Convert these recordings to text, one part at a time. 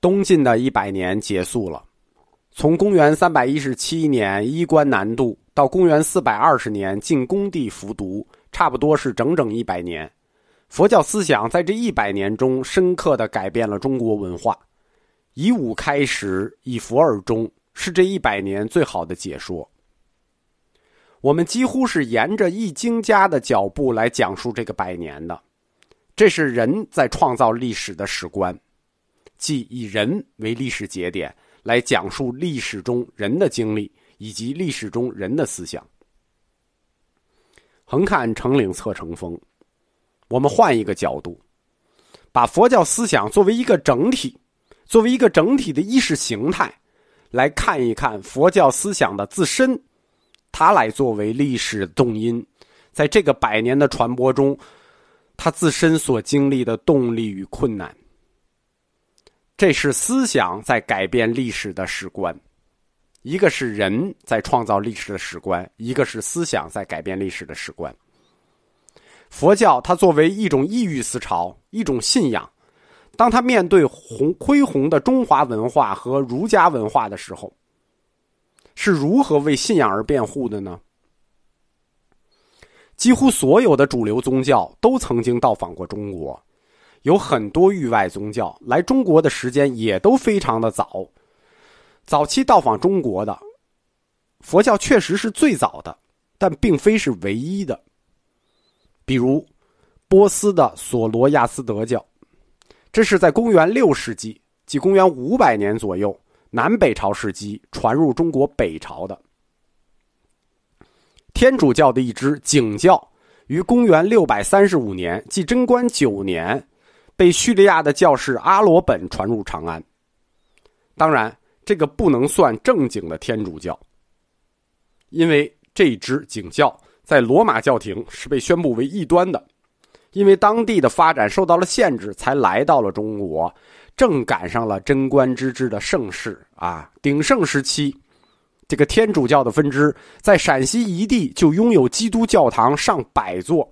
东晋的一百年结束了，从公元三百一十七年衣冠南渡到公元四百二十年进宫地服毒，差不多是整整一百年。佛教思想在这一百年中深刻的改变了中国文化。以武开始，以佛而终，是这一百年最好的解说。我们几乎是沿着易经家的脚步来讲述这个百年的，这是人在创造历史的史观。即以人为历史节点来讲述历史中人的经历以及历史中人的思想。横看成岭侧成峰，我们换一个角度，把佛教思想作为一个整体，作为一个整体的意识形态，来看一看佛教思想的自身，它来作为历史动因，在这个百年的传播中，它自身所经历的动力与困难。这是思想在改变历史的史观，一个是人在创造历史的史观，一个是思想在改变历史的史观。佛教它作为一种异域思潮，一种信仰，当它面对宏恢宏的中华文化和儒家文化的时候，是如何为信仰而辩护的呢？几乎所有的主流宗教都曾经到访过中国。有很多域外宗教来中国的时间也都非常的早，早期到访中国的佛教确实是最早的，但并非是唯一的。比如波斯的索罗亚斯德教，这是在公元六世纪，即公元五百年左右南北朝时期传入中国北朝的。天主教的一支景教，于公元六百三十五年，即贞观九年。被叙利亚的教士阿罗本传入长安。当然，这个不能算正经的天主教，因为这支景教在罗马教廷是被宣布为异端的。因为当地的发展受到了限制，才来到了中国，正赶上了贞观之治的盛世啊，鼎盛时期。这个天主教的分支在陕西一地就拥有基督教堂上百座。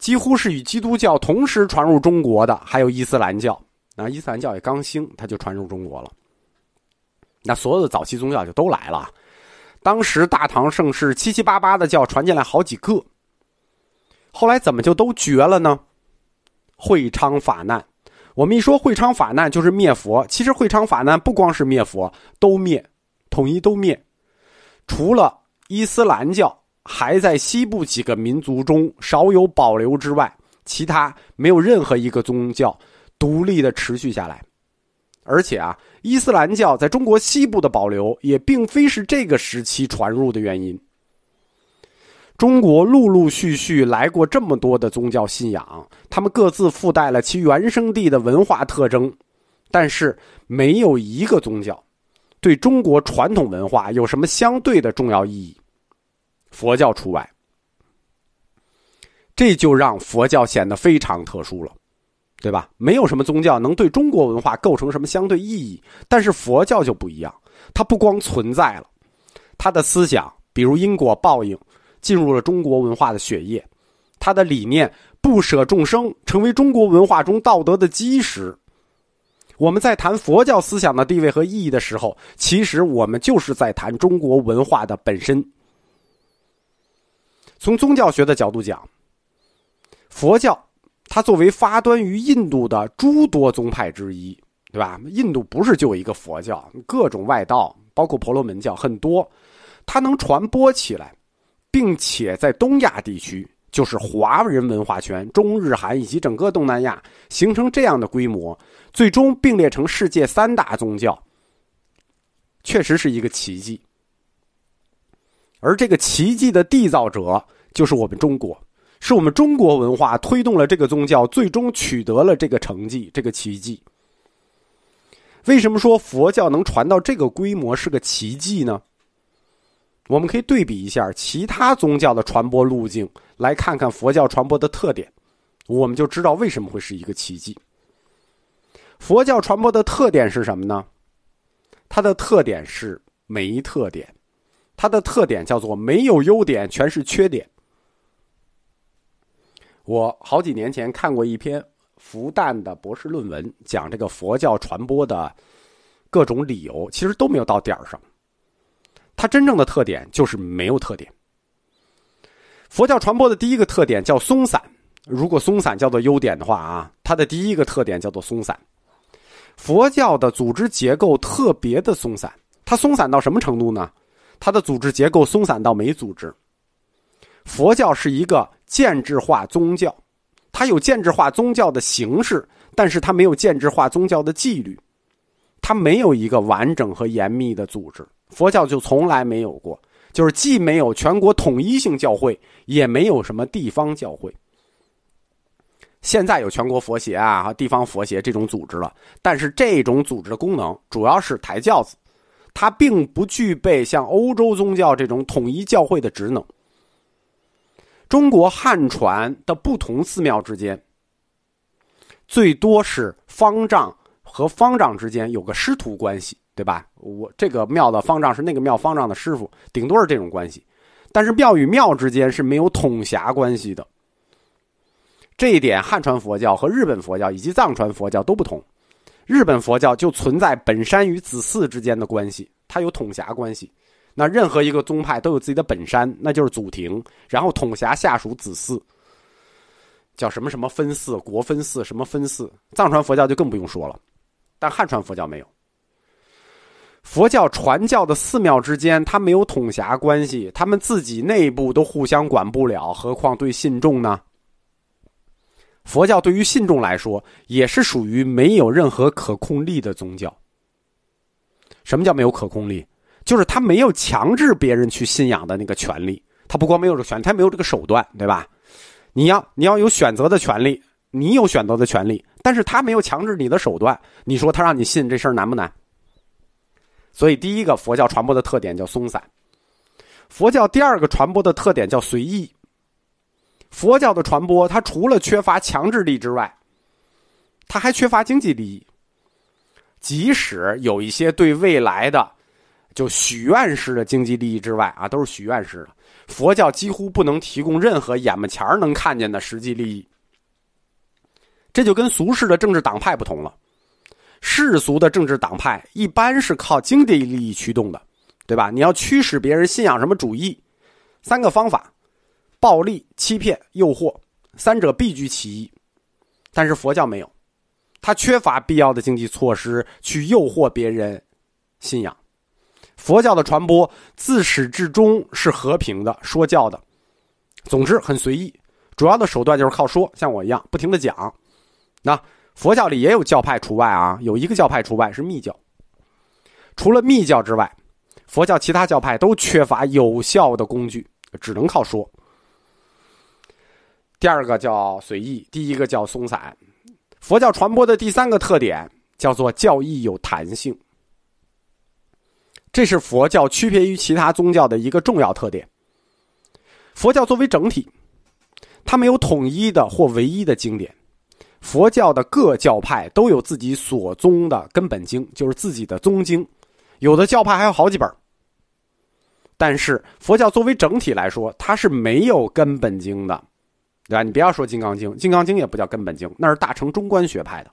几乎是与基督教同时传入中国的，还有伊斯兰教。那伊斯兰教也刚兴，它就传入中国了。那所有的早期宗教就都来了。当时大唐盛世，七七八八的教传进来好几个。后来怎么就都绝了呢？会昌法难。我们一说会昌法难，就是灭佛。其实会昌法难不光是灭佛，都灭，统一都灭。除了伊斯兰教。还在西部几个民族中少有保留之外，其他没有任何一个宗教独立的持续下来。而且啊，伊斯兰教在中国西部的保留也并非是这个时期传入的原因。中国陆陆续续来过这么多的宗教信仰，他们各自附带了其原生地的文化特征，但是没有一个宗教对中国传统文化有什么相对的重要意义。佛教除外，这就让佛教显得非常特殊了，对吧？没有什么宗教能对中国文化构成什么相对意义，但是佛教就不一样，它不光存在了，它的思想，比如因果报应，进入了中国文化的血液，它的理念不舍众生，成为中国文化中道德的基石。我们在谈佛教思想的地位和意义的时候，其实我们就是在谈中国文化的本身。从宗教学的角度讲，佛教它作为发端于印度的诸多宗派之一，对吧？印度不是就一个佛教，各种外道，包括婆罗门教很多，它能传播起来，并且在东亚地区，就是华人文化圈、中日韩以及整个东南亚形成这样的规模，最终并列成世界三大宗教，确实是一个奇迹。而这个奇迹的缔造者就是我们中国，是我们中国文化推动了这个宗教，最终取得了这个成绩，这个奇迹。为什么说佛教能传到这个规模是个奇迹呢？我们可以对比一下其他宗教的传播路径，来看看佛教传播的特点，我们就知道为什么会是一个奇迹。佛教传播的特点是什么呢？它的特点是没特点。它的特点叫做没有优点，全是缺点。我好几年前看过一篇复旦的博士论文，讲这个佛教传播的各种理由，其实都没有到点儿上。它真正的特点就是没有特点。佛教传播的第一个特点叫松散，如果松散叫做优点的话啊，它的第一个特点叫做松散。佛教的组织结构特别的松散，它松散到什么程度呢？它的组织结构松散到没组织。佛教是一个建制化宗教，它有建制化宗教的形式，但是它没有建制化宗教的纪律，它没有一个完整和严密的组织。佛教就从来没有过，就是既没有全国统一性教会，也没有什么地方教会。现在有全国佛协啊和地方佛协这种组织了，但是这种组织的功能主要是抬轿子，它并不具备像欧洲宗教这种统一教会的职能。中国汉传的不同寺庙之间，最多是方丈和方丈之间有个师徒关系，对吧？我这个庙的方丈是那个庙方丈的师傅，顶多是这种关系，但是庙与庙之间是没有统辖关系的。这一点，汉传佛教和日本佛教以及藏传佛教都不同。日本佛教就存在本山与子嗣之间的关系，它有统辖关系。那任何一个宗派都有自己的本山，那就是祖庭，然后统辖下属子嗣，叫什么什么分寺、国分寺、什么分寺。藏传佛教就更不用说了，但汉传佛教没有。佛教传教的寺庙之间，它没有统辖关系，他们自己内部都互相管不了，何况对信众呢？佛教对于信众来说，也是属于没有任何可控力的宗教。什么叫没有可控力？就是他没有强制别人去信仰的那个权利。他不光没有这个权利，他没有这个手段，对吧？你要你要有选择的权利，你有选择的权利，但是他没有强制你的手段。你说他让你信这事儿难不难？所以，第一个佛教传播的特点叫松散。佛教第二个传播的特点叫随意。佛教的传播，它除了缺乏强制力之外，它还缺乏经济利益。即使有一些对未来的就许愿式的经济利益之外啊，都是许愿式的。佛教几乎不能提供任何眼巴前能看见的实际利益。这就跟俗世的政治党派不同了。世俗的政治党派一般是靠经济利益驱动的，对吧？你要驱使别人信仰什么主义，三个方法。暴力、欺骗、诱惑，三者必居其一。但是佛教没有，它缺乏必要的经济措施去诱惑别人信仰。佛教的传播自始至终是和平的、说教的，总之很随意。主要的手段就是靠说，像我一样不停的讲。那佛教里也有教派除外啊，有一个教派除外是密教。除了密教之外，佛教其他教派都缺乏有效的工具，只能靠说。第二个叫随意，第一个叫松散。佛教传播的第三个特点叫做教义有弹性，这是佛教区别于其他宗教的一个重要特点。佛教作为整体，它没有统一的或唯一的经典。佛教的各教派都有自己所宗的根本经，就是自己的宗经，有的教派还有好几本。但是佛教作为整体来说，它是没有根本经的。对吧？你不要说《金刚经》，《金刚经》也不叫根本经，那是大乘中观学派的。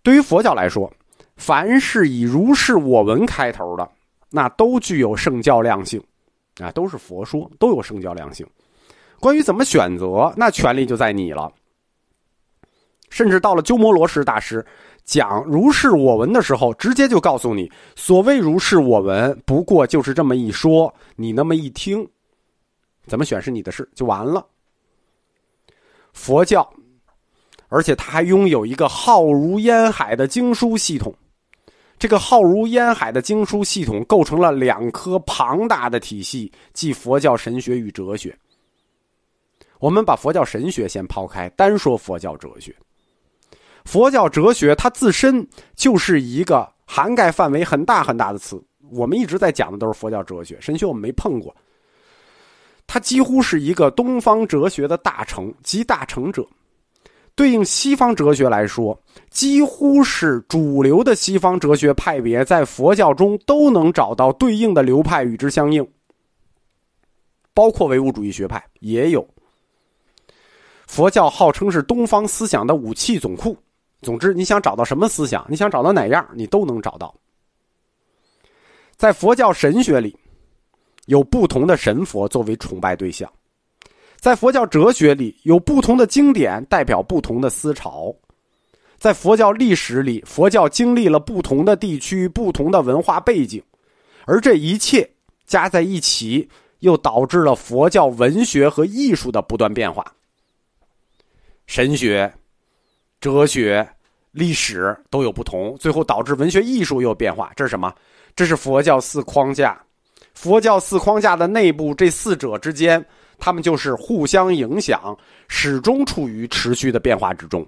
对于佛教来说，凡是以“如是我闻”开头的，那都具有圣教量性，啊，都是佛说，都有圣教量性。关于怎么选择，那权利就在你了。甚至到了鸠摩罗什大师讲“如是我闻”的时候，直接就告诉你：所谓“如是我闻”，不过就是这么一说，你那么一听，怎么选是你的事，就完了。佛教，而且它还拥有一个浩如烟海的经书系统。这个浩如烟海的经书系统构成了两颗庞大的体系，即佛教神学与哲学。我们把佛教神学先抛开，单说佛教哲学。佛教哲学它自身就是一个涵盖范围很大很大的词。我们一直在讲的都是佛教哲学，神学我们没碰过。它几乎是一个东方哲学的大成，集大成者。对应西方哲学来说，几乎是主流的西方哲学派别，在佛教中都能找到对应的流派与之相应。包括唯物主义学派也有。佛教号称是东方思想的武器总库。总之，你想找到什么思想，你想找到哪样，你都能找到。在佛教神学里，有不同的神佛作为崇拜对象；在佛教哲学里，有不同的经典代表不同的思潮；在佛教历史里，佛教经历了不同的地区、不同的文化背景，而这一切加在一起，又导致了佛教文学和艺术的不断变化。神学。哲学、历史都有不同，最后导致文学艺术又变化。这是什么？这是佛教四框架。佛教四框架的内部，这四者之间，他们就是互相影响，始终处于持续的变化之中。